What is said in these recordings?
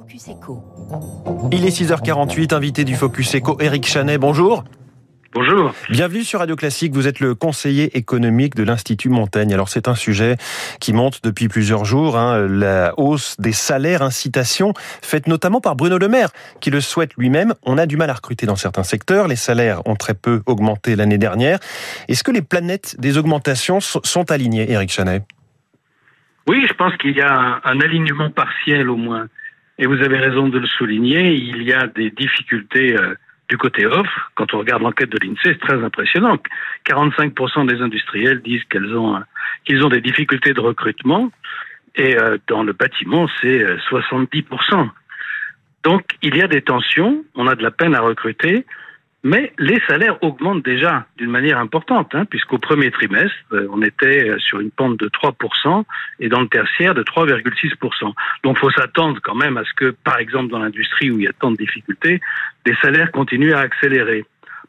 Focus Echo. Il est 6h48, invité du Focus Echo, Eric Chanet, bonjour. Bonjour. Bienvenue sur Radio Classique, vous êtes le conseiller économique de l'Institut Montaigne. Alors c'est un sujet qui monte depuis plusieurs jours, hein, la hausse des salaires, incitation, faite notamment par Bruno Le Maire, qui le souhaite lui-même. On a du mal à recruter dans certains secteurs, les salaires ont très peu augmenté l'année dernière. Est-ce que les planètes des augmentations sont alignées, Eric Chanet? Oui, je pense qu'il y a un, un alignement partiel au moins. Et vous avez raison de le souligner, il y a des difficultés... Euh, du côté offre, quand on regarde l'enquête de l'INSEE, c'est très impressionnant. 45% des industriels disent ont qu'ils ont des difficultés de recrutement, et euh, dans le bâtiment, c'est 70%. Donc il y a des tensions, on a de la peine à recruter, mais les salaires augmentent déjà d'une manière importante, hein, puisqu'au premier trimestre, euh, on était sur une pente de 3% et dans le tertiaire de 3,6%. Donc il faut s'attendre quand même à ce que, par exemple, dans l'industrie où il y a tant de difficultés, des salaires continuent à accélérer.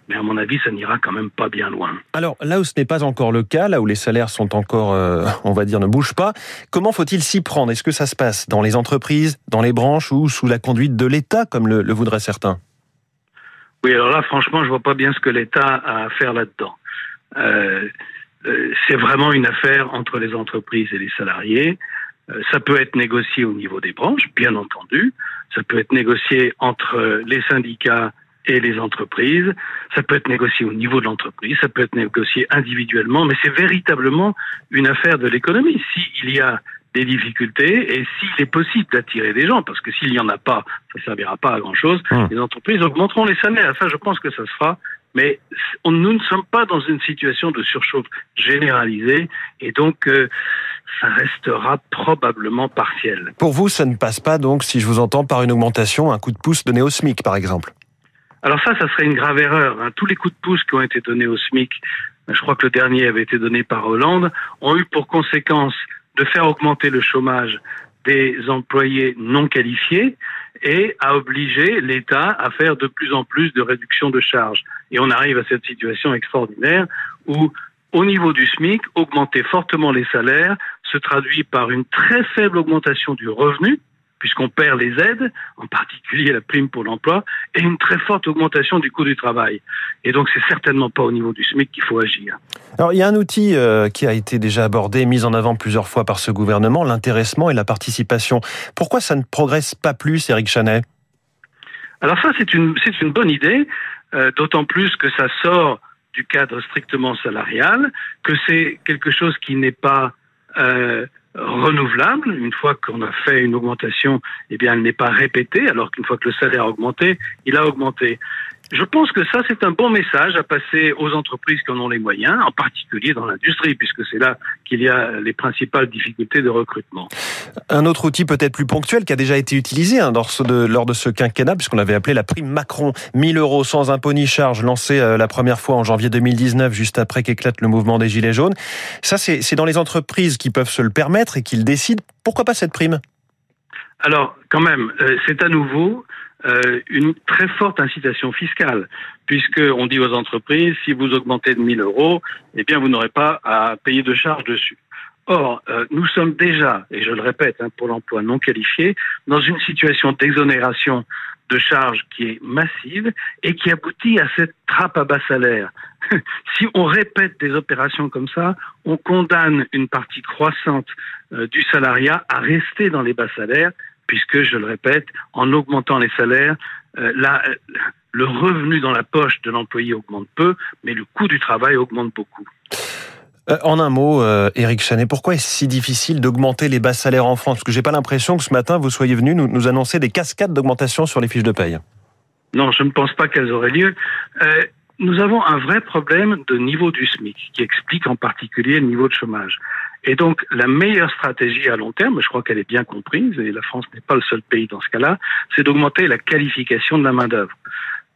Mais à mon avis, ça n'ira quand même pas bien loin. Alors là où ce n'est pas encore le cas, là où les salaires sont encore, euh, on va dire, ne bougent pas, comment faut-il s'y prendre? Est-ce que ça se passe dans les entreprises, dans les branches ou sous la conduite de l'État, comme le voudraient certains? Oui, alors là, franchement, je vois pas bien ce que l'État a à faire là-dedans. Euh, euh, c'est vraiment une affaire entre les entreprises et les salariés. Euh, ça peut être négocié au niveau des branches, bien entendu. Ça peut être négocié entre les syndicats et les entreprises. Ça peut être négocié au niveau de l'entreprise. Ça peut être négocié individuellement. Mais c'est véritablement une affaire de l'économie. S'il y a des difficultés et s'il est possible d'attirer des gens, parce que s'il n'y en a pas, ça ne servira pas à grand-chose, hum. les entreprises augmenteront les salaires. Ça, je pense que ça se fera. Mais nous ne sommes pas dans une situation de surchauffe généralisée et donc euh, ça restera probablement partiel. Pour vous, ça ne passe pas donc, si je vous entends, par une augmentation, un coup de pouce donné au SMIC par exemple Alors ça, ça serait une grave erreur. Hein. Tous les coups de pouce qui ont été donnés au SMIC, je crois que le dernier avait été donné par Hollande, ont eu pour conséquence de faire augmenter le chômage des employés non qualifiés et à obliger l'État à faire de plus en plus de réduction de charges. Et on arrive à cette situation extraordinaire où, au niveau du SMIC, augmenter fortement les salaires se traduit par une très faible augmentation du revenu, puisqu'on perd les aides, en particulier la prime pour l'emploi, et une très forte augmentation du coût du travail. Et donc, c'est certainement pas au niveau du SMIC qu'il faut agir. Alors, il y a un outil euh, qui a été déjà abordé, mis en avant plusieurs fois par ce gouvernement, l'intéressement et la participation. Pourquoi ça ne progresse pas plus, Éric Chanet? Alors ça, c'est une, c'est une bonne idée, euh, d'autant plus que ça sort du cadre strictement salarial, que c'est quelque chose qui n'est pas... Euh, renouvelable. Une fois qu'on a fait une augmentation, eh bien, elle n'est pas répétée, alors qu'une fois que le salaire a augmenté, il a augmenté. Je pense que ça, c'est un bon message à passer aux entreprises qui en ont les moyens, en particulier dans l'industrie, puisque c'est là qu'il y a les principales difficultés de recrutement. Un autre outil peut-être plus ponctuel qui a déjà été utilisé hein, lors, de, lors de ce quinquennat, puisqu'on avait appelé la prime Macron, 1000 euros sans impôt ni charge, lancée euh, la première fois en janvier 2019, juste après qu'éclate le mouvement des Gilets jaunes. Ça, c'est dans les entreprises qui peuvent se le permettre et qui le décident. Pourquoi pas cette prime? Alors, quand même, euh, c'est à nouveau euh, une très forte incitation fiscale, puisqu'on dit aux entreprises, si vous augmentez de 1000 euros, eh bien, vous n'aurez pas à payer de charges dessus. Or, euh, nous sommes déjà, et je le répète, hein, pour l'emploi non qualifié, dans une situation d'exonération de charges qui est massive et qui aboutit à cette trappe à bas salaire. si on répète des opérations comme ça, on condamne une partie croissante euh, du salariat à rester dans les bas salaires puisque, je le répète, en augmentant les salaires, euh, euh, le revenu dans la poche de l'employé augmente peu, mais le coût du travail augmente beaucoup. Euh, en un mot, Eric Chanet, pourquoi est-ce si difficile d'augmenter les bas salaires en France? Parce que j'ai pas l'impression que ce matin vous soyez venu nous, nous annoncer des cascades d'augmentation sur les fiches de paye. Non, je ne pense pas qu'elles auraient lieu. Nous avons un vrai problème de niveau du SMIC qui explique en particulier le niveau de chômage. Et donc, la meilleure stratégie à long terme, je crois qu'elle est bien comprise, et la France n'est pas le seul pays dans ce cas-là, c'est d'augmenter la qualification de la main-d'œuvre.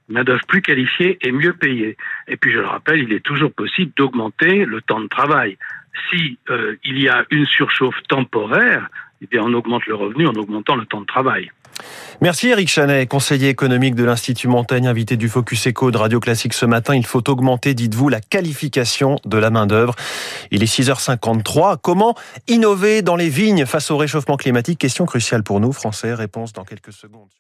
Main-d'œuvre plus qualifiée et mieux payée. Et puis, je le rappelle, il est toujours possible d'augmenter le temps de travail. Si euh, il y a une surchauffe temporaire, eh bien, on augmente le revenu en augmentant le temps de travail. Merci Eric Chanet, conseiller économique de l'Institut Montaigne, invité du Focus Eco de Radio Classique ce matin. Il faut augmenter, dites-vous, la qualification de la main-d'œuvre. Il est 6h53. Comment innover dans les vignes face au réchauffement climatique? Question cruciale pour nous, Français. Réponse dans quelques secondes.